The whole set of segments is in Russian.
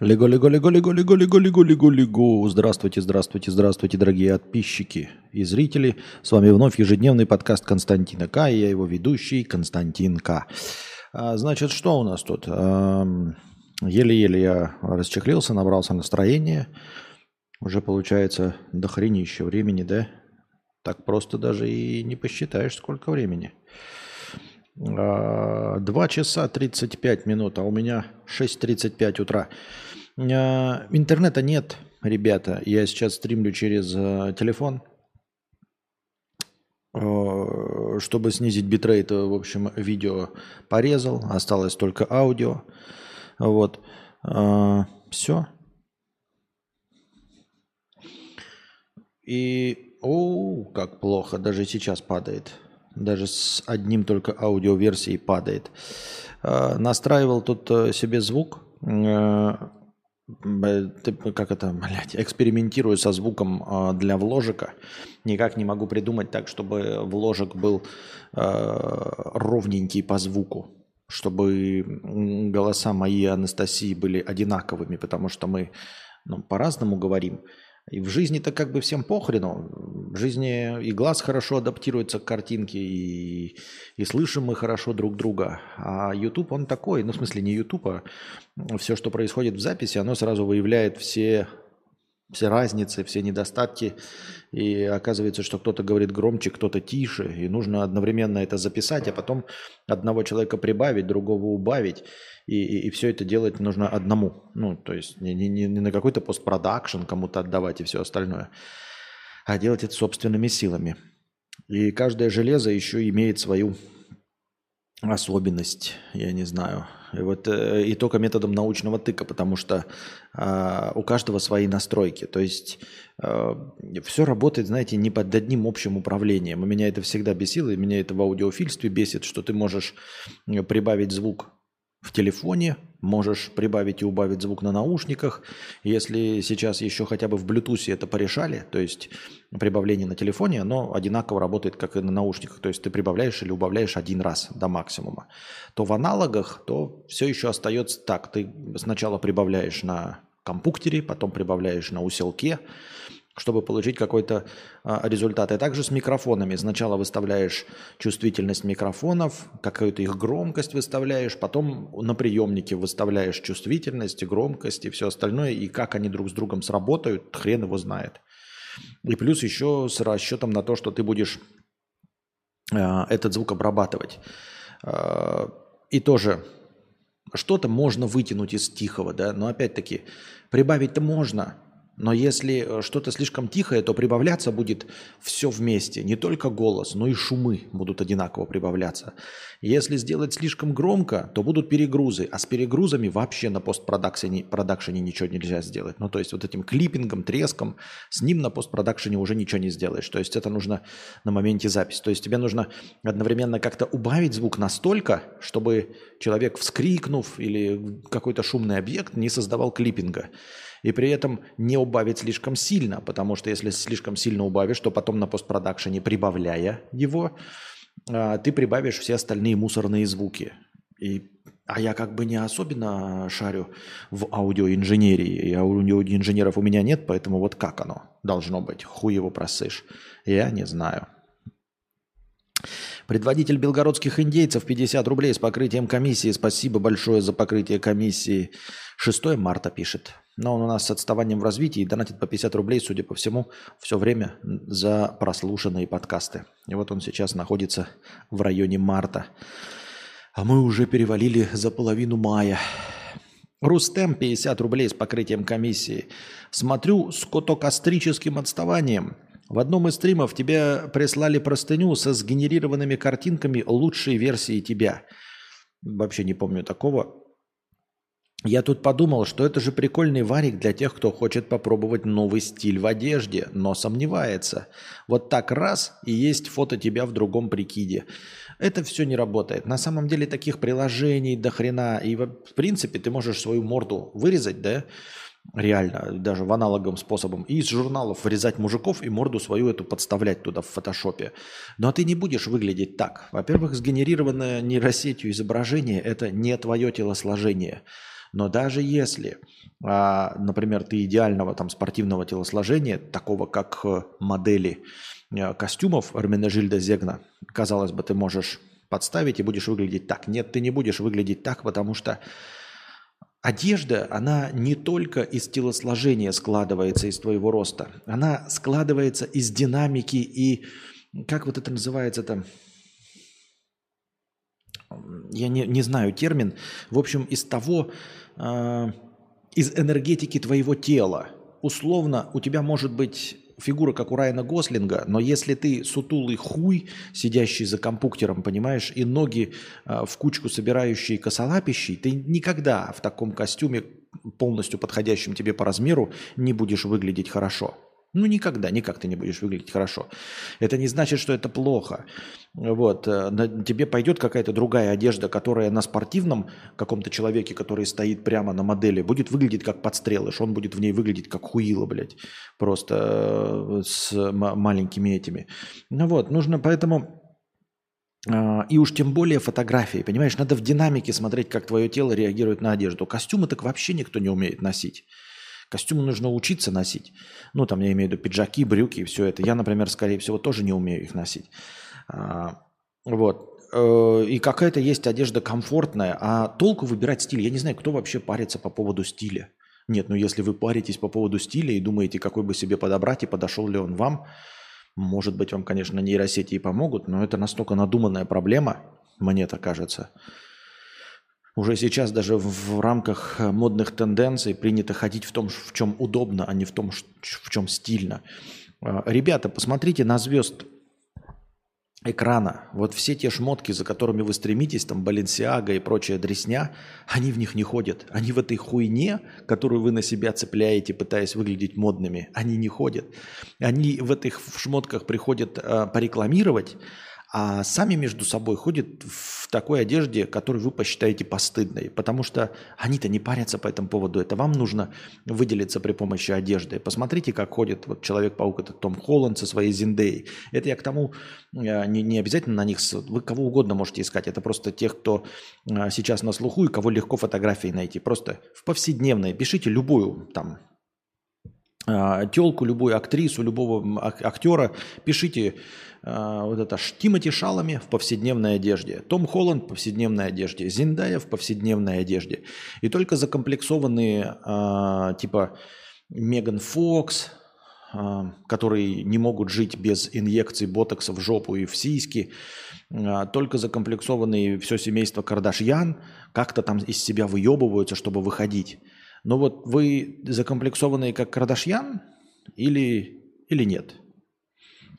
Лего, лего, лего, лего, лего, лего, лего, лего, лего. Здравствуйте, здравствуйте, здравствуйте, дорогие подписчики и зрители. С вами вновь ежедневный подкаст Константина К. И я его ведущий Константин К. А, значит, что у нас тут? Еле-еле я расчехлился, набрался настроения. Уже получается до хренища времени, да? Так просто даже и не посчитаешь, сколько времени. 2 а, часа 35 минут, а у меня 6.35 утра. А, интернета нет, ребята. Я сейчас стримлю через э, телефон. Чтобы снизить битрейт, в общем, видео порезал. Осталось только аудио. Вот. А, Все. И, о, как плохо, даже сейчас падает. Даже с одним только аудиоверсией падает. А, настраивал тут э, себе звук. Э, как это, блядь, экспериментирую со звуком а, для вложика. Никак не могу придумать так, чтобы вложек был ровненький по звуку чтобы голоса мои и Анастасии были одинаковыми, потому что мы ну, по-разному говорим. И в жизни-то как бы всем похрену. В жизни и глаз хорошо адаптируется к картинке, и, и слышим мы хорошо друг друга. А YouTube, он такой, ну в смысле не YouTube, а все, что происходит в записи, оно сразу выявляет все все разницы, все недостатки. И оказывается, что кто-то говорит громче, кто-то тише. И нужно одновременно это записать, а потом одного человека прибавить, другого убавить. И, и, и все это делать нужно одному. Ну, то есть не, не, не на какой-то постпродакшн кому-то отдавать и все остальное, а делать это собственными силами. И каждое железо еще имеет свою особенность, я не знаю. И вот э, и только методом научного тыка, потому что э, у каждого свои настройки. То есть э, все работает, знаете, не под одним общим управлением. И меня это всегда бесило, и меня это в аудиофильстве бесит, что ты можешь э, прибавить звук в телефоне, можешь прибавить и убавить звук на наушниках. Если сейчас еще хотя бы в Bluetooth это порешали, то есть прибавление на телефоне, оно одинаково работает, как и на наушниках. То есть ты прибавляешь или убавляешь один раз до максимума. То в аналогах, то все еще остается так. Ты сначала прибавляешь на компуктере, потом прибавляешь на усилке, чтобы получить какой-то а, результат. И также с микрофонами. Сначала выставляешь чувствительность микрофонов, какую-то их громкость выставляешь, потом на приемнике выставляешь чувствительность, громкость и все остальное. И как они друг с другом сработают, хрен его знает. И плюс еще с расчетом на то, что ты будешь а, этот звук обрабатывать. А, и тоже что-то можно вытянуть из тихого, да, но опять-таки прибавить-то можно – но если э, что-то слишком тихое, то прибавляться будет все вместе. Не только голос, но и шумы будут одинаково прибавляться. Если сделать слишком громко, то будут перегрузы. А с перегрузами вообще на постпродакшене продакшене ничего нельзя сделать. Ну, то есть вот этим клиппингом, треском, с ним на постпродакшене уже ничего не сделаешь. То есть это нужно на моменте записи. То есть тебе нужно одновременно как-то убавить звук настолько, чтобы человек, вскрикнув или какой-то шумный объект, не создавал клиппинга. И при этом не убавить слишком сильно, потому что если слишком сильно убавишь, то потом на постпродакшене, прибавляя его, а, ты прибавишь все остальные мусорные звуки. И, а я как бы не особенно шарю в аудиоинженерии. И аудиоинженеров у меня нет, поэтому вот как оно должно быть? Хуй его просышь. Я не знаю. Предводитель белгородских индейцев 50 рублей с покрытием комиссии. Спасибо большое за покрытие комиссии. 6 марта пишет. Но он у нас с отставанием в развитии и донатит по 50 рублей, судя по всему, все время за прослушанные подкасты. И вот он сейчас находится в районе марта. А мы уже перевалили за половину мая. Рустем 50 рублей с покрытием комиссии. Смотрю с котокастрическим отставанием. В одном из стримов тебе прислали простыню со сгенерированными картинками лучшей версии тебя. Вообще не помню такого. Я тут подумал, что это же прикольный варик для тех, кто хочет попробовать новый стиль в одежде, но сомневается. Вот так раз, и есть фото тебя в другом прикиде. Это все не работает. На самом деле таких приложений до хрена. И в принципе ты можешь свою морду вырезать, да, реально, даже в аналоговом способом, и из журналов вырезать мужиков и морду свою эту подставлять туда в фотошопе. Но ты не будешь выглядеть так. Во-первых, сгенерированное нейросетью изображение – это не твое телосложение. Но даже если, а, например, ты идеального там спортивного телосложения, такого как э, модели э, костюмов Эрминежильда Зегна, казалось бы, ты можешь подставить и будешь выглядеть так. Нет, ты не будешь выглядеть так, потому что Одежда, она не только из телосложения складывается, из твоего роста. Она складывается из динамики и, как вот это называется там, я не, не знаю термин, в общем, из того, э, из энергетики твоего тела. Условно, у тебя может быть фигура, как у Райана Гослинга, но если ты сутулый хуй, сидящий за компьютером, понимаешь, и ноги э, в кучку собирающие косолапящий, ты никогда в таком костюме, полностью подходящем тебе по размеру, не будешь выглядеть хорошо. Ну, никогда, никак ты не будешь выглядеть хорошо. Это не значит, что это плохо. Вот. Э, на тебе пойдет какая-то другая одежда, которая на спортивном каком-то человеке, который стоит прямо на модели, будет выглядеть как подстрелыш. Он будет в ней выглядеть как хуило, блядь. Просто э, с маленькими этими. Ну вот, нужно поэтому... А, и уж тем более фотографии, понимаешь, надо в динамике смотреть, как твое тело реагирует на одежду. Костюмы так вообще никто не умеет носить. Костюмы нужно учиться носить. Ну, там я имею в виду пиджаки, брюки и все это. Я, например, скорее всего, тоже не умею их носить. А, вот. Э, и какая-то есть одежда комфортная, а толку выбирать стиль. Я не знаю, кто вообще парится по поводу стиля. Нет, ну если вы паритесь по поводу стиля и думаете, какой бы себе подобрать и подошел ли он вам, может быть, вам, конечно, нейросети и помогут, но это настолько надуманная проблема, мне так кажется, уже сейчас даже в рамках э, модных тенденций принято ходить в том, в чем удобно, а не в том, в чем стильно. Э, ребята, посмотрите на звезд экрана. Вот все те шмотки, за которыми вы стремитесь, там Баленсиага и прочая дресня, они в них не ходят. Они в этой хуйне, которую вы на себя цепляете, пытаясь выглядеть модными, они не ходят. Они в этих шмотках приходят э, порекламировать, а сами между собой ходят в такой одежде, которую вы посчитаете постыдной, потому что они-то не парятся по этому поводу. Это вам нужно выделиться при помощи одежды. Посмотрите, как ходит вот Человек-паук, это Том Холланд со своей Зиндеей. Это я к тому, э, не, не обязательно на них, вы кого угодно можете искать. Это просто тех, кто э, сейчас на слуху и кого легко фотографии найти. Просто в повседневной пишите любую там телку, любую актрису, любого актера, пишите а, вот это Тимати Шалами в повседневной одежде, Том Холланд в повседневной одежде, Зиндая в повседневной одежде. И только закомплексованные э, типа Меган Фокс, которые не могут жить без инъекций ботокса в жопу и в сиськи, только закомплексованные все семейство Кардашьян как-то там из себя выебываются, чтобы выходить. Но вот вы закомплексованные как Кардашьян или, или нет?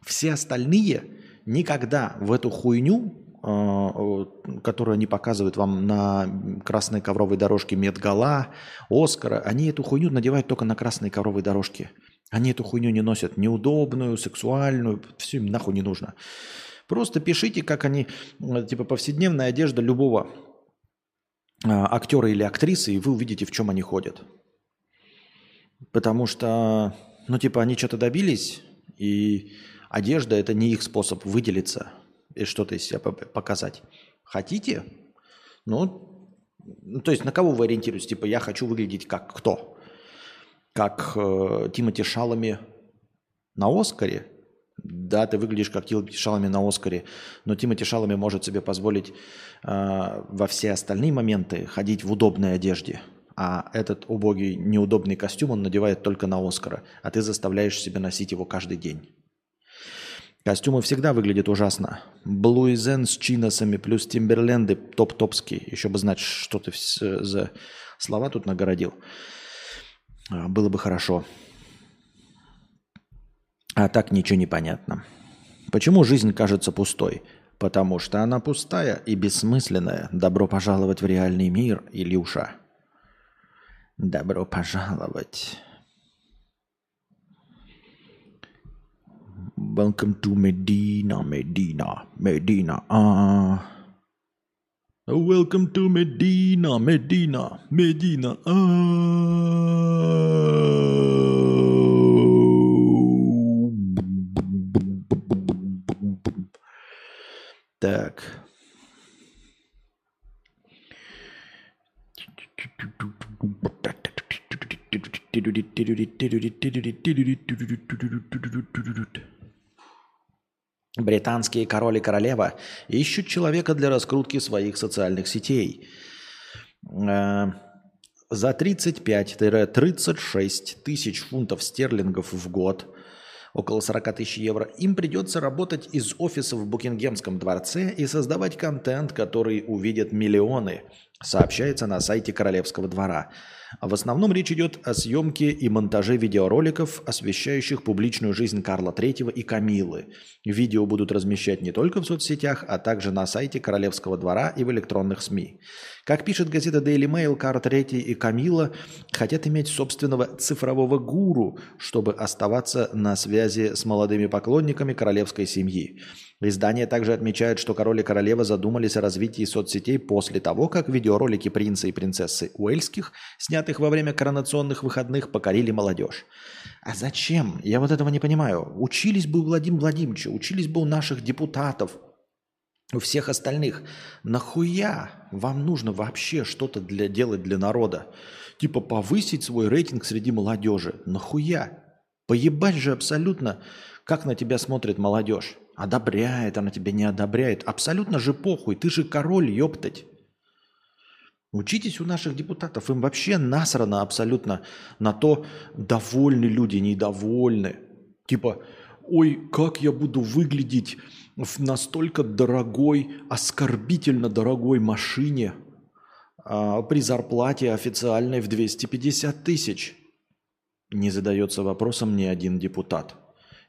Все остальные никогда в эту хуйню, э, которую они показывают вам на красной ковровой дорожке Медгала, Оскара, они эту хуйню надевают только на красной ковровой дорожке. Они эту хуйню не носят неудобную, сексуальную, все им нахуй не нужно. Просто пишите, как они, типа повседневная одежда любого э, актера или актрисы, и вы увидите, в чем они ходят. Потому что, ну, типа, они что-то добились, и Одежда – это не их способ выделиться и что-то из себя показать. Хотите? Ну, ну, то есть на кого вы ориентируетесь? Типа, я хочу выглядеть как кто? Как э, Тимати Шалами на Оскаре? Да, ты выглядишь как Тимати Шалами на Оскаре, но Тимати Шалами может себе позволить э, во все остальные моменты ходить в удобной одежде. А этот убогий, неудобный костюм он надевает только на Оскара, а ты заставляешь себя носить его каждый день. Костюмы всегда выглядят ужасно. Блуизен с чиносами плюс Тимберленды топ-топские. Еще бы знать, что ты за слова тут нагородил. А, было бы хорошо. А так ничего не понятно. Почему жизнь кажется пустой? Потому что она пустая и бессмысленная. Добро пожаловать в реальный мир, Илюша. Добро пожаловать. Welcome to Medina, Medina, Medina. Ah. Welcome to Medina, Medina, Medina. Ah. Так. Британские король и королева ищут человека для раскрутки своих социальных сетей. Э, За 35-36 тысяч фунтов стерлингов в год, около 40 тысяч евро, им придется работать из офиса в Букингемском дворце и создавать контент, который увидят миллионы, сообщается на сайте Королевского двора. В основном речь идет о съемке и монтаже видеороликов, освещающих публичную жизнь Карла III и Камилы. Видео будут размещать не только в соцсетях, а также на сайте Королевского двора и в электронных СМИ. Как пишет газета Daily Mail, Карл III и Камила хотят иметь собственного цифрового гуру, чтобы оставаться на связи с молодыми поклонниками королевской семьи. Издание также отмечает, что король и королева задумались о развитии соцсетей после того, как видеоролики принца и принцессы Уэльских, снятых во время коронационных выходных, покорили молодежь. А зачем? Я вот этого не понимаю. Учились бы у Владимира Владимировича, учились бы у наших депутатов, у всех остальных. Нахуя вам нужно вообще что-то для, делать для народа? Типа повысить свой рейтинг среди молодежи. Нахуя? Поебать же абсолютно, как на тебя смотрит молодежь. Одобряет она тебя, не одобряет. Абсолютно же похуй. Ты же король, ёптать. Учитесь у наших депутатов. Им вообще насрано абсолютно на то, довольны люди, недовольны. Типа, ой, как я буду выглядеть в настолько дорогой, оскорбительно дорогой машине а, при зарплате официальной в 250 тысяч. Не задается вопросом ни один депутат.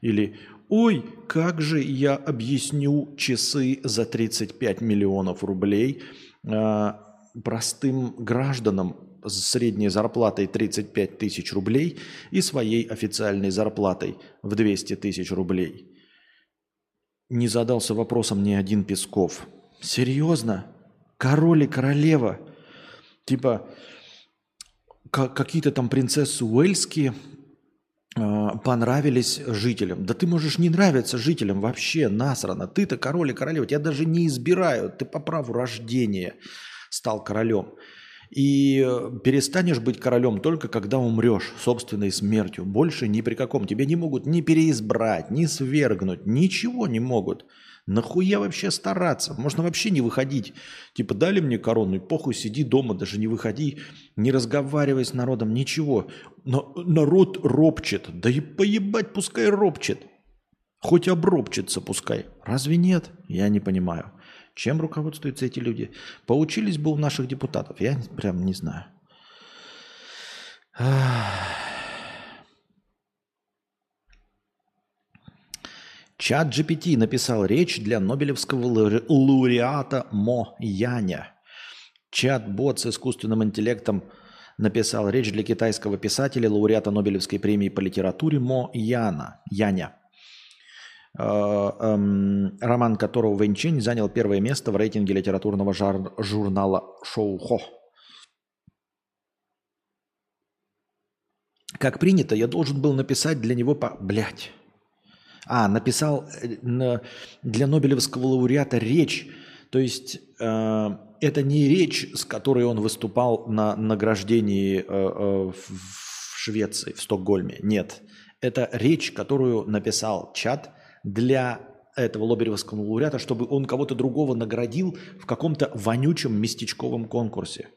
Или Ой, как же я объясню часы за 35 миллионов рублей э, простым гражданам с средней зарплатой 35 тысяч рублей и своей официальной зарплатой в 200 тысяч рублей. Не задался вопросом ни один Песков. Серьезно? Король и королева? Типа какие-то там принцессы Уэльские – понравились жителям. Да ты можешь не нравиться жителям вообще, насрано. Ты-то король и королева, тебя даже не избирают. Ты по праву рождения стал королем. И э, перестанешь быть королем только когда умрешь собственной смертью. Больше ни при каком. Тебя не могут ни переизбрать, ни свергнуть. Ничего не могут. Нахуя вообще стараться? Можно вообще не выходить. Типа дали мне корону, и похуй, сиди дома, даже не выходи, не разговаривай с народом, ничего. Но народ ропчет. Да и поебать, пускай ропчет. Хоть обропчется пускай. Разве нет? Я не понимаю. Чем руководствуются эти люди? Поучились бы у наших депутатов? Я прям не знаю. Чат GPT написал речь для Нобелевского лауреата Мо Яня. Чат-бот с искусственным интеллектом написал речь для китайского писателя, лауреата Нобелевской премии по литературе Мо Яна. Яня роман которого Вэньчинь занял первое место в рейтинге литературного жар- журнала Шоухо. Как принято, я должен был написать для него по... Блять. А, написал э, для Нобелевского лауреата речь. То есть э, это не речь, с которой он выступал на награждении э, э, в Швеции, в Стокгольме. Нет. Это речь, которую написал чат для этого Лоберевского лауреата, чтобы он кого-то другого наградил в каком-то вонючем местечковом конкурсе.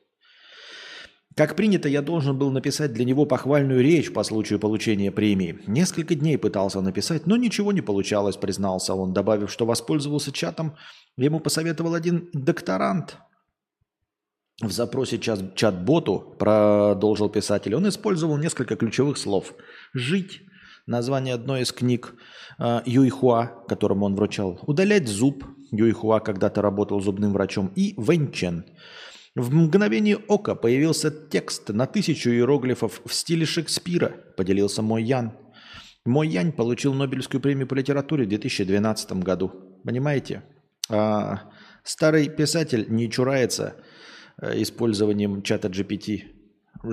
Как принято, я должен был написать для него похвальную речь по случаю получения премии. Несколько дней пытался написать, но ничего не получалось, признался он, добавив, что воспользовался чатом. Ему посоветовал один докторант. В запросе чат- чат-боту, продолжил писатель, он использовал несколько ключевых слов. «Жить» – название одной из книг э, Юйхуа, которому он вручал. «Удалять зуб» – Юйхуа когда-то работал зубным врачом. И «Вэньчен» – в мгновение ока появился текст на тысячу иероглифов в стиле Шекспира, поделился мой Ян. Мой Янь получил Нобелевскую премию по литературе в 2012 году. Понимаете? А, старый писатель не чурается э, использованием чата GPT.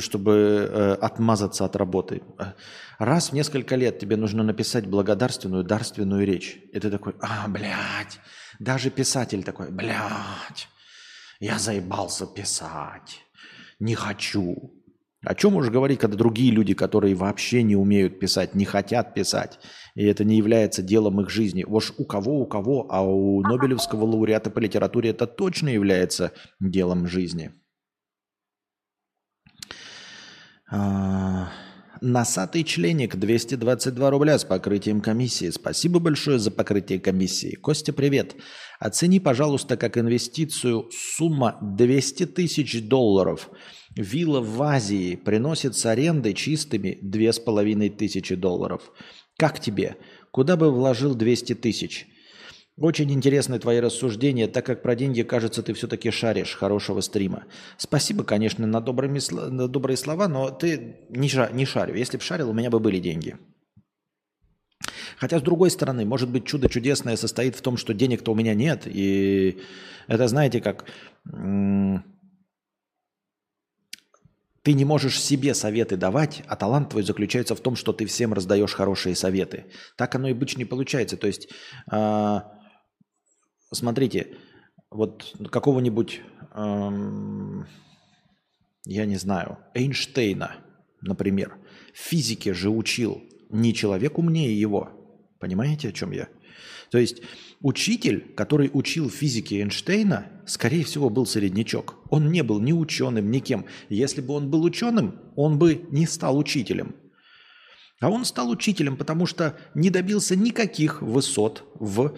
Чтобы э, отмазаться от работы. Раз в несколько лет тебе нужно написать благодарственную, дарственную речь. И ты такой, а, блядь. Даже писатель такой, блядь, я заебался писать. Не хочу. О чем уж говорить, когда другие люди, которые вообще не умеют писать, не хотят писать, и это не является делом их жизни. Уж у кого, у кого, а у Нобелевского лауреата по литературе это точно является делом жизни. А, Носатый членик 222 рубля с покрытием комиссии. Спасибо большое за покрытие комиссии. Костя, привет. Оцени, пожалуйста, как инвестицию сумма 200 тысяч долларов. Вилла в Азии приносит с аренды чистыми 2500 долларов. Как тебе? Куда бы вложил 200 тысяч? Очень интересны твои рассуждения, так как про деньги, кажется, ты все-таки шаришь хорошего стрима. Спасибо, конечно, на, добрыми, на добрые слова, но ты не, ша, не шарю. Если бы шарил, у меня бы были деньги. Хотя, с другой стороны, может быть, чудо чудесное состоит в том, что денег-то у меня нет. И это, знаете, как ты не можешь себе советы давать, а талант твой заключается в том, что ты всем раздаешь хорошие советы. Так оно и быть не получается. То есть смотрите, вот какого-нибудь, эм, я не знаю, Эйнштейна, например, физике же учил не человек умнее его. Понимаете, о чем я? То есть учитель, который учил физике Эйнштейна, скорее всего, был среднячок. Он не был ни ученым, ни кем. Если бы он был ученым, он бы не стал учителем. А он стал учителем, потому что не добился никаких высот в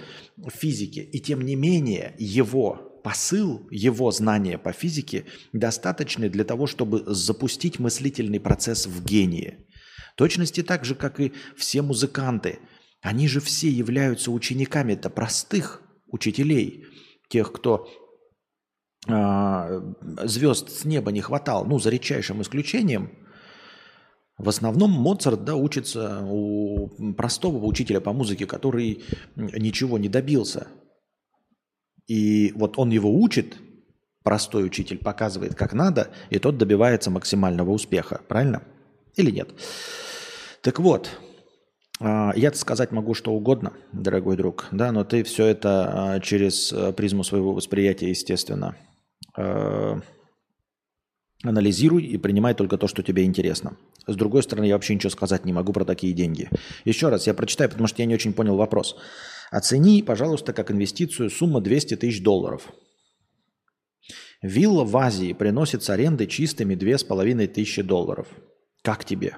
физике. И тем не менее, его посыл, его знания по физике достаточны для того, чтобы запустить мыслительный процесс в гении. Точности так же, как и все музыканты. Они же все являются учениками это простых учителей, тех, кто э, звезд с неба не хватал, ну, за редчайшим исключением – в основном Моцарт да, учится у простого учителя по музыке, который ничего не добился. И вот он его учит, простой учитель показывает, как надо, и тот добивается максимального успеха. Правильно? Или нет? Так вот, а, я-то сказать могу что угодно, дорогой друг, да, но ты все это а, через а, призму своего восприятия, естественно, анализируй и принимай только то, что тебе интересно. С другой стороны, я вообще ничего сказать не могу про такие деньги. Еще раз, я прочитаю, потому что я не очень понял вопрос. Оцени, пожалуйста, как инвестицию сумма 200 тысяч долларов. Вилла в Азии приносит с аренды чистыми 2500 долларов. Как тебе?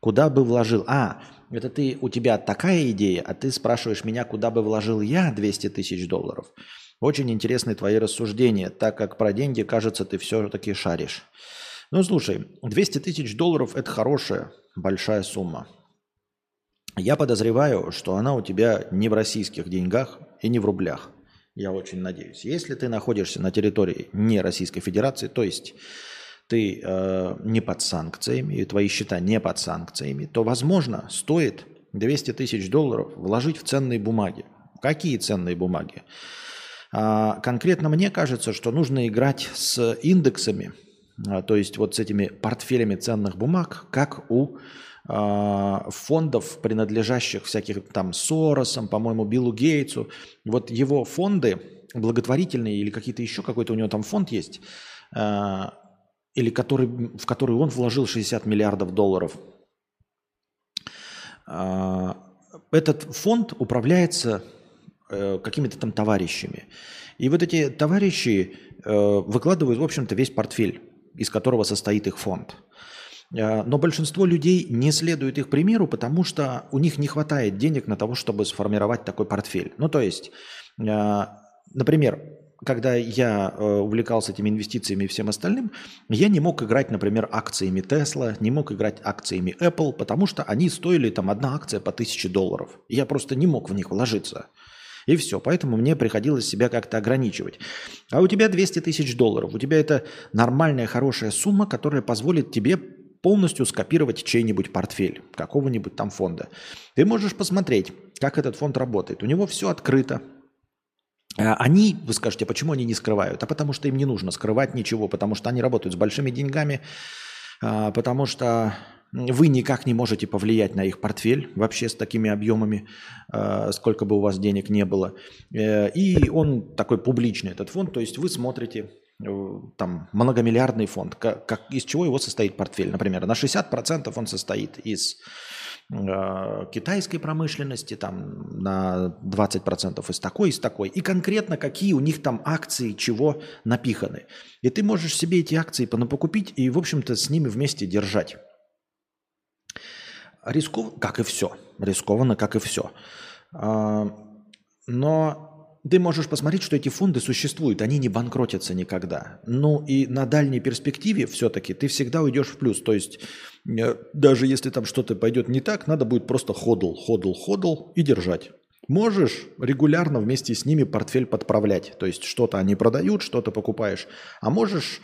Куда бы вложил? А, это ты, у тебя такая идея, а ты спрашиваешь меня, куда бы вложил я 200 тысяч долларов. Очень интересны твои рассуждения, так как про деньги, кажется, ты все-таки шаришь. Ну, слушай, 200 тысяч долларов – это хорошая, большая сумма. Я подозреваю, что она у тебя не в российских деньгах и не в рублях. Я очень надеюсь. Если ты находишься на территории не Российской Федерации, то есть ты э, не под санкциями, и твои счета не под санкциями, то, возможно, стоит 200 тысяч долларов вложить в ценные бумаги. Какие ценные бумаги? А, конкретно мне кажется, что нужно играть с индексами, а, то есть вот с этими портфелями ценных бумаг, как у а, фондов, принадлежащих всяких там Соросам, по-моему, Биллу Гейтсу. Вот его фонды благотворительные или какие-то еще, какой-то у него там фонд есть, или который, в который он вложил 60 миллиардов долларов. Этот фонд управляется Э, какими-то там товарищами. И вот эти товарищи э, выкладывают, в общем-то, весь портфель, из которого состоит их фонд. Э, но большинство людей не следует их примеру, потому что у них не хватает денег на того, чтобы сформировать такой портфель. Ну, то есть, например, когда я увлекался этими инвестициями и всем остальным, я не мог играть, например, акциями Tesla, не мог играть акциями Apple, потому что они стоили там одна акция по 1000 долларов. Я просто не мог в них вложиться. И все. Поэтому мне приходилось себя как-то ограничивать. А у тебя 200 тысяч долларов. У тебя это нормальная, хорошая сумма, которая позволит тебе полностью скопировать чей-нибудь портфель, какого-нибудь там фонда. Ты можешь посмотреть, как этот фонд работает. У него все открыто. А они, вы скажете, почему они не скрывают? А потому что им не нужно скрывать ничего, потому что они работают с большими деньгами, А, потому что вы никак не можете повлиять на их портфель вообще с такими объемами, а, сколько бы у вас денег не было. Э, и он такой публичный, этот фонд, то есть вы смотрите э, там многомиллиардный фонд, как, как, из чего его состоит портфель. Например, на 60% он состоит из китайской промышленности, там на 20% из такой, из такой. И конкретно какие у них там акции, чего напиханы. И ты можешь себе эти акции понапокупить и, в общем-то, с ними вместе держать. Рискованно, как и все. Рискованно, как и все. Но ты можешь посмотреть, что эти фонды существуют, они не банкротятся никогда. Ну и на дальней перспективе все-таки ты всегда уйдешь в плюс. То есть э, даже если там что-то пойдет не так, надо будет просто ходл, ходл, ходл и держать. Можешь регулярно вместе с ними портфель подправлять. То есть что-то они продают, что-то покупаешь. А можешь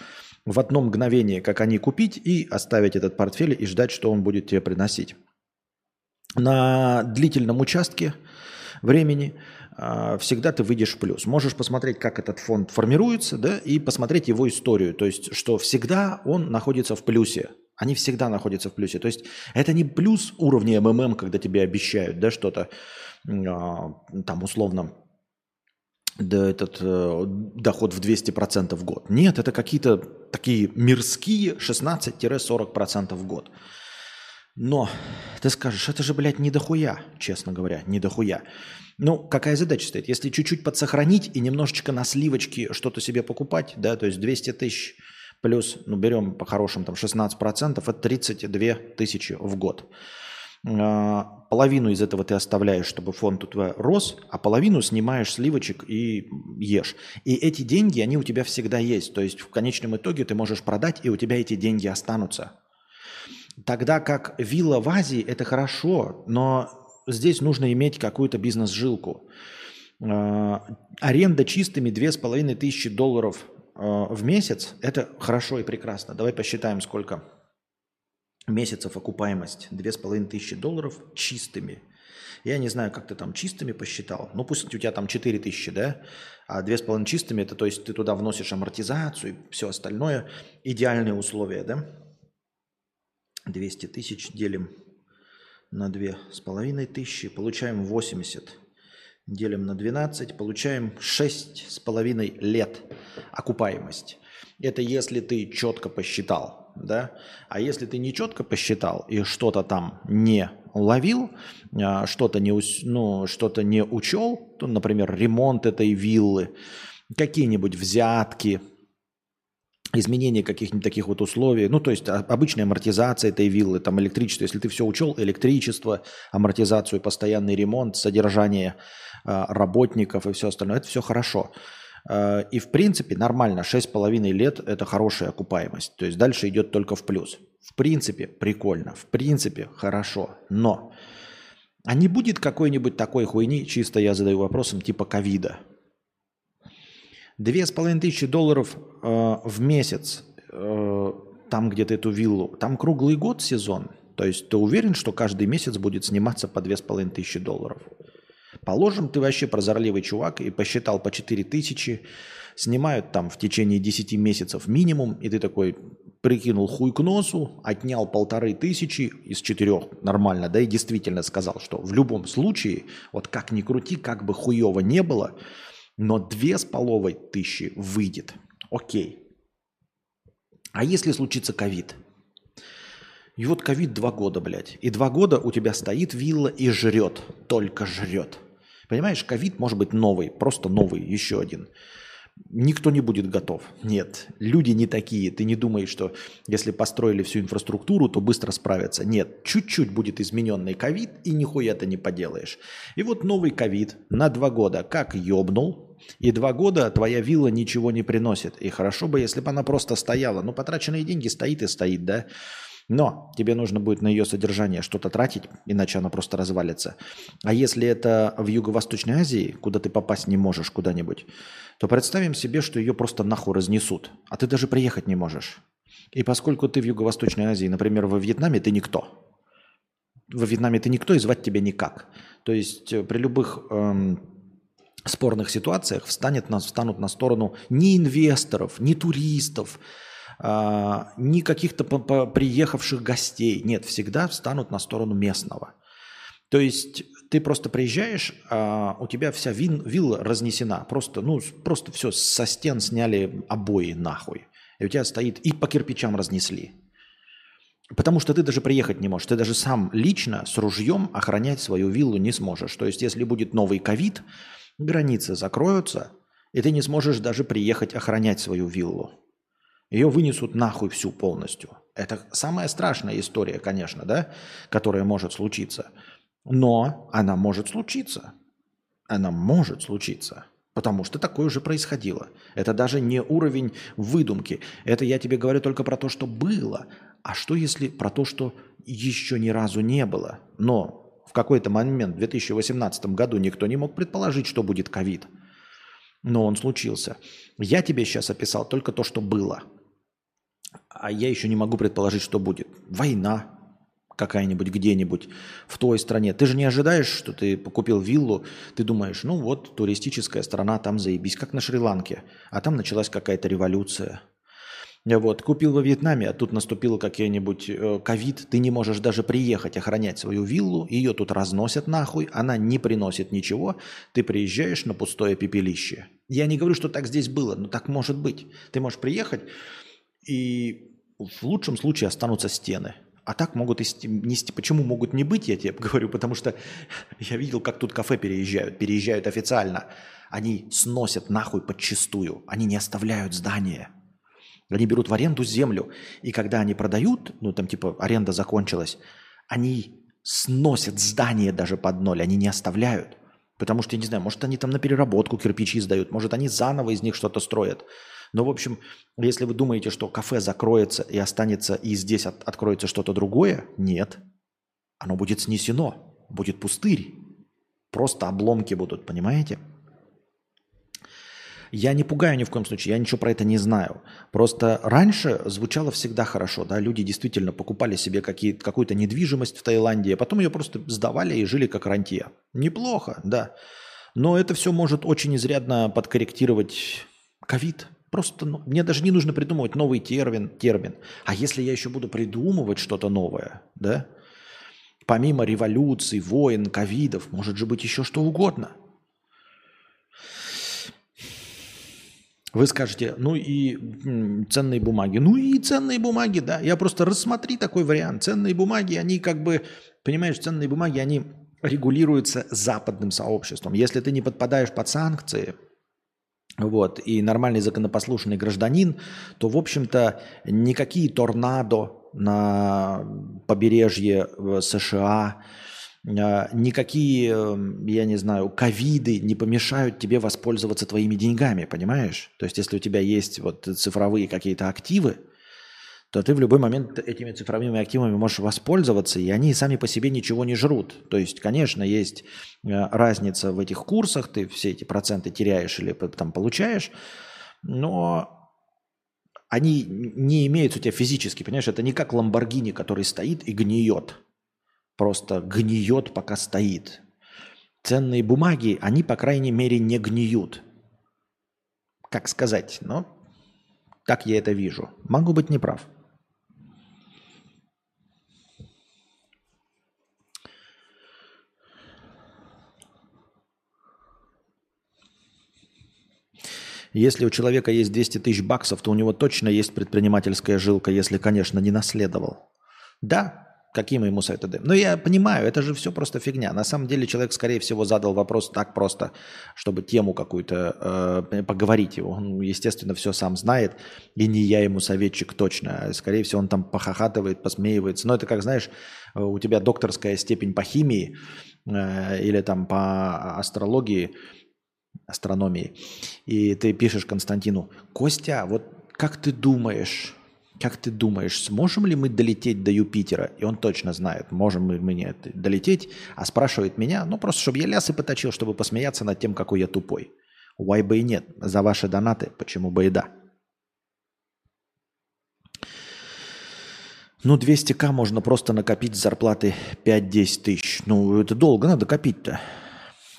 в одно мгновение, как они купить, и оставить этот портфель и ждать, что он будет тебе приносить на длительном участке времени всегда ты выйдешь в плюс. Можешь посмотреть, как этот фонд формируется, да, и посмотреть его историю. То есть, что всегда он находится в плюсе. Они всегда находятся в плюсе. То есть, это не плюс уровня МММ, когда тебе обещают, да, что-то а, там условно да, этот э, доход в 200% в год. Нет, это какие-то такие мирские 16-40% в год. Но ты скажешь, это же, блядь, не дохуя, честно говоря, не дохуя. Ну, какая задача стоит? Если чуть-чуть подсохранить и немножечко на сливочки что-то себе покупать, да, то есть 200 тысяч плюс, ну, берем по-хорошему там 16%, это 32 тысячи в год. А, половину из этого ты оставляешь, чтобы фонд у тебя рос, а половину снимаешь сливочек и ешь. И эти деньги, они у тебя всегда есть. То есть в конечном итоге ты можешь продать, и у тебя эти деньги останутся. Тогда как вилла в Азии – это хорошо, но здесь нужно иметь какую-то бизнес-жилку. А, аренда чистыми 2500 долларов а, в месяц – это хорошо и прекрасно. Давай посчитаем, сколько месяцев окупаемость. 2500 долларов чистыми. Я не знаю, как ты там чистыми посчитал. Ну, пусть у тебя там 4000, да? А 2,5 чистыми – это то есть ты туда вносишь амортизацию и все остальное. Идеальные условия, да? 200 тысяч делим на 2,5 тысячи, получаем 80. Делим на 12, получаем 6,5 лет окупаемость. Это если ты четко посчитал, да? А если ты не четко посчитал и что-то там не ловил, а, что-то не, ну, что-то не учел, то, например, ремонт этой виллы, какие-нибудь взятки – изменение каких-нибудь таких вот условий, ну, то есть а, обычная амортизация этой виллы, там электричество, если ты все учел, электричество, амортизацию, постоянный ремонт, содержание э, работников и все остальное, это все хорошо. Э, и в принципе нормально, 6,5 лет – это хорошая окупаемость, то есть дальше идет только в плюс. В принципе прикольно, в принципе хорошо, но а не будет какой-нибудь такой хуйни, чисто я задаю вопросом, типа ковида – Две с половиной тысячи долларов э, в месяц э, там, где ты эту виллу, там круглый год сезон. То есть ты уверен, что каждый месяц будет сниматься по две с половиной тысячи долларов. Положим, ты вообще прозорливый чувак и посчитал по 4 тысячи, снимают там в течение 10 месяцев минимум, и ты такой прикинул хуй к носу, отнял полторы тысячи из четырех, нормально, да, и действительно сказал, что в любом случае, вот как ни крути, как бы хуево не было, но две с половой тысячи выйдет. Окей. А если случится ковид? И вот ковид два года, блядь. И два года у тебя стоит вилла и жрет. Только жрет. Понимаешь, ковид может быть новый, просто новый, еще один. Никто не будет готов. Нет, люди не такие. Ты не думаешь, что если построили всю инфраструктуру, то быстро справятся. Нет, чуть-чуть будет измененный ковид, и нихуя ты не поделаешь. И вот новый ковид на два года как ёбнул, и два года твоя вилла ничего не приносит. И хорошо бы, если бы она просто стояла. Ну, потраченные деньги стоит и стоит, да? Но тебе нужно будет на ее содержание что-то тратить, иначе она просто развалится. А если это в Юго-Восточной Азии, куда ты попасть не можешь куда-нибудь, то представим себе, что ее просто нахуй разнесут, а ты даже приехать не можешь. И поскольку ты в Юго-Восточной Азии, например, во Вьетнаме, ты никто. Во Вьетнаме ты никто и звать тебя никак. То есть э, при любых эм, спорных ситуациях встанет, встанут на сторону не инвесторов, не туристов, а, ни каких-то приехавших гостей. Нет, всегда встанут на сторону местного. То есть ты просто приезжаешь, а у тебя вся вин, вилла разнесена. Просто, ну, просто все со стен сняли обои нахуй. И у тебя стоит, и по кирпичам разнесли. Потому что ты даже приехать не можешь. Ты даже сам лично с ружьем охранять свою виллу не сможешь. То есть, если будет новый ковид, границы закроются, и ты не сможешь даже приехать охранять свою виллу. Ее вынесут нахуй всю полностью. Это самая страшная история, конечно, да, которая может случиться. Но она может случиться. Она может случиться. Потому что такое уже происходило. Это даже не уровень выдумки. Это я тебе говорю только про то, что было. А что если про то, что еще ни разу не было? Но в какой-то момент в 2018 году никто не мог предположить, что будет ковид. Но он случился. Я тебе сейчас описал только то, что было. А я еще не могу предположить, что будет. Война, какая-нибудь где-нибудь в той стране. Ты же не ожидаешь, что ты купил виллу, ты думаешь, ну вот туристическая страна, там заебись, как на Шри-Ланке. А там началась какая-то революция. Вот, купил во Вьетнаме, а тут наступил какой-нибудь э, ковид, ты не можешь даже приехать охранять свою виллу, ее тут разносят нахуй, она не приносит ничего, ты приезжаешь на пустое пепелище. Я не говорю, что так здесь было, но так может быть. Ты можешь приехать, и в лучшем случае останутся стены. А так могут и нести. Почему могут не быть, я тебе говорю, потому что я видел, как тут кафе переезжают. Переезжают официально. Они сносят нахуй подчистую. Они не оставляют здания. Они берут в аренду землю. И когда они продают, ну там типа аренда закончилась, они сносят здание даже под ноль. Они не оставляют. Потому что, я не знаю, может, они там на переработку кирпичи сдают, может, они заново из них что-то строят. Но, в общем, если вы думаете, что кафе закроется и останется, и здесь от, откроется что-то другое, нет. Оно будет снесено, будет пустырь. Просто обломки будут, понимаете? Я не пугаю ни в коем случае, я ничего про это не знаю. Просто раньше звучало всегда хорошо, да, люди действительно покупали себе какие, какую-то недвижимость в Таиланде, а потом ее просто сдавали и жили как рантье. Неплохо, да. Но это все может очень изрядно подкорректировать ковид. Просто ну, мне даже не нужно придумывать новый термин, термин. А если я еще буду придумывать что-то новое, да? Помимо революций, войн, ковидов, может же быть еще что угодно. Вы скажете, ну и ценные бумаги. Ну и ценные бумаги, да. Я просто рассмотри такой вариант. Ценные бумаги, они как бы, понимаешь, ценные бумаги, они регулируются западным сообществом. Если ты не подпадаешь под санкции, вот, и нормальный законопослушный гражданин, то, в общем-то, никакие торнадо на побережье США, а, никакие, я не знаю, ковиды не помешают тебе воспользоваться твоими деньгами, понимаешь? То есть, если у тебя есть вот цифровые какие-то активы, то ты в любой момент этими цифровыми активами можешь воспользоваться, и они сами по себе ничего не жрут. То есть, конечно, есть э, разница в этих курсах, ты все эти проценты теряешь или там получаешь, но они не имеют у тебя физически, понимаешь, это не как Ламборгини, который стоит и гниет. Просто гниет, пока стоит. Ценные бумаги, они, по крайней мере, не гниют. Как сказать, но так я это вижу. Могу быть неправ. Если у человека есть 200 тысяч баксов, то у него точно есть предпринимательская жилка, если, конечно, не наследовал. Да, какие мы ему советы даем? Но я понимаю, это же все просто фигня. На самом деле человек, скорее всего, задал вопрос так просто, чтобы тему какую-то э, поговорить. Он, естественно, все сам знает, и не я ему советчик точно. Скорее всего, он там похохатывает, посмеивается. Но это как, знаешь, у тебя докторская степень по химии э, или там по астрологии – астрономии. И ты пишешь Константину, Костя, вот как ты думаешь, как ты думаешь, сможем ли мы долететь до Юпитера? И он точно знает, можем ли мы не долететь, а спрашивает меня, ну просто чтобы я лясы поточил, чтобы посмеяться над тем, какой я тупой. Why бы и нет, за ваши донаты, почему бы и да. Ну, 200к можно просто накопить с зарплаты 5-10 тысяч. Ну, это долго надо копить-то.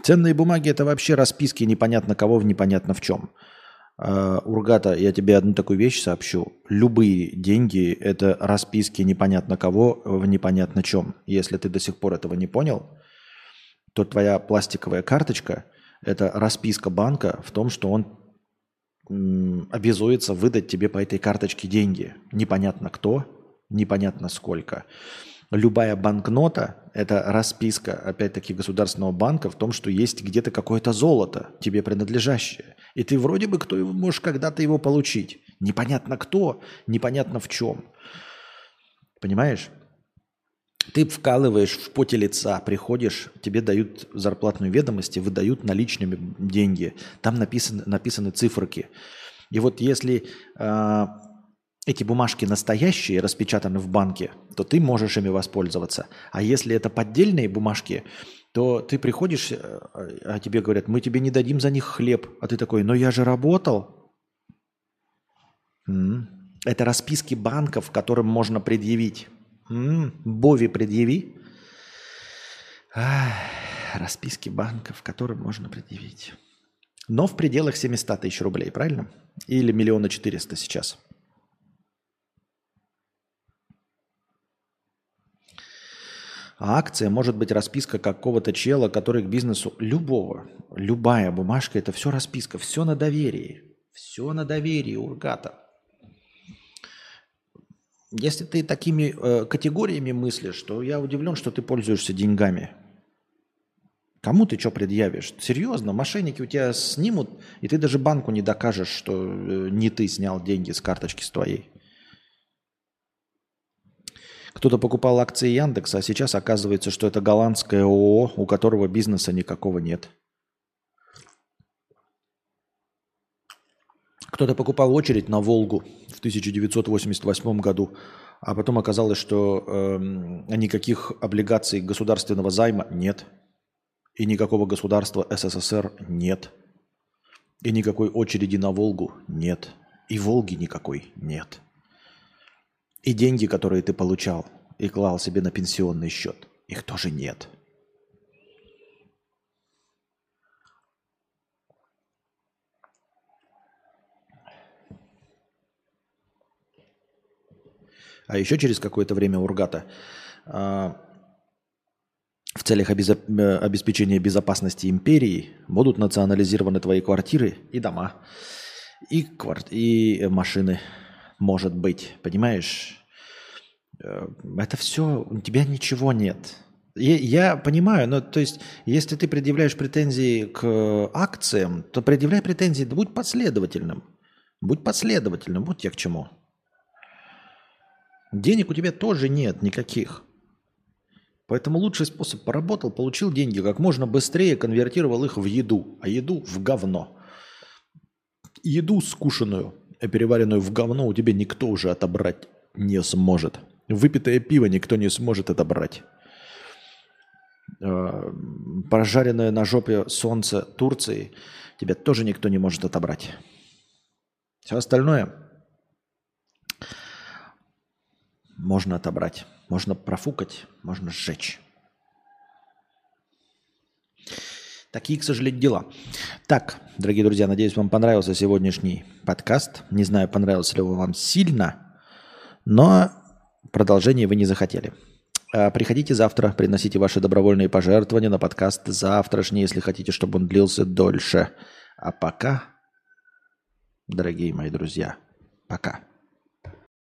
Ценные бумаги – это вообще расписки непонятно кого в непонятно в чем. Uh, Ургата, я тебе одну такую вещь сообщу. Любые деньги – это расписки непонятно кого в непонятно чем. Если ты до сих пор этого не понял, то твоя пластиковая карточка – это расписка банка в том, что он обязуется выдать тебе по этой карточке деньги. Непонятно кто, непонятно сколько. Любая банкнота – это расписка, опять-таки, государственного банка в том, что есть где-то какое-то золото, тебе принадлежащее. И ты вроде бы кто можешь когда-то его получить. Непонятно кто, непонятно в чем. Понимаешь? Ты вкалываешь в поте лица, приходишь, тебе дают зарплатную ведомость и выдают наличными деньги. Там написаны, написаны циферки. И вот если э, эти бумажки настоящие, распечатаны в банке, то ты можешь ими воспользоваться. А если это поддельные бумажки, то ты приходишь, э, а тебе говорят, мы тебе не дадим за них хлеб. А ты такой, но я же работал. М-м. Это расписки банков, которым можно предъявить. М-м. Бови предъяви. Ах, расписки банков, которым можно предъявить. Но в пределах 700 тысяч рублей, правильно? Или миллиона четыреста сейчас. А акция может быть расписка какого-то чела, который к бизнесу любого, любая бумажка, это все расписка, все на доверии. Все на доверии, Ургата. Если ты такими э, категориями мыслишь, то я удивлен, что ты пользуешься деньгами. Кому ты что предъявишь? Серьезно, мошенники у тебя снимут, и ты даже банку не докажешь, что э, не ты снял деньги с карточки с твоей. Кто-то покупал акции Яндекса, а сейчас оказывается, что это голландское ООО, у которого бизнеса никакого нет. Кто-то покупал очередь на Волгу в 1988 году, а потом оказалось, что э, никаких облигаций государственного займа нет, и никакого государства СССР нет, и никакой очереди на Волгу нет, и Волги никакой нет. И деньги, которые ты получал и клал себе на пенсионный счет, их тоже нет. А еще через какое-то время Ургата а, в целях э, обеспечения безопасности империи будут национализированы твои квартиры и дома, и, кварт... и машины, может быть, понимаешь? Э, это все, у тебя ничего нет. Я, я понимаю, но то есть, если ты предъявляешь претензии к акциям, то предъявляй претензии, да будь последовательным. Будь последовательным, вот я к чему. Денег у тебя тоже нет никаких. Поэтому лучший способ поработал, получил деньги, как можно быстрее конвертировал их в еду, а еду в говно. Еду скушенную, переваренную в говно у тебя никто уже отобрать не сможет. Выпитое пиво никто не сможет отобрать. А, прожаренное на жопе солнце Турции тебя тоже никто не может отобрать. Все остальное можно отобрать, можно профукать, можно сжечь. Такие, к сожалению, дела. Так, дорогие друзья, надеюсь, вам понравился сегодняшний подкаст. Не знаю, понравился ли он вам сильно, но продолжение вы не захотели. А, приходите завтра, приносите ваши добровольные пожертвования на подкаст завтрашний, если хотите, чтобы он длился дольше. А пока, дорогие мои друзья, пока.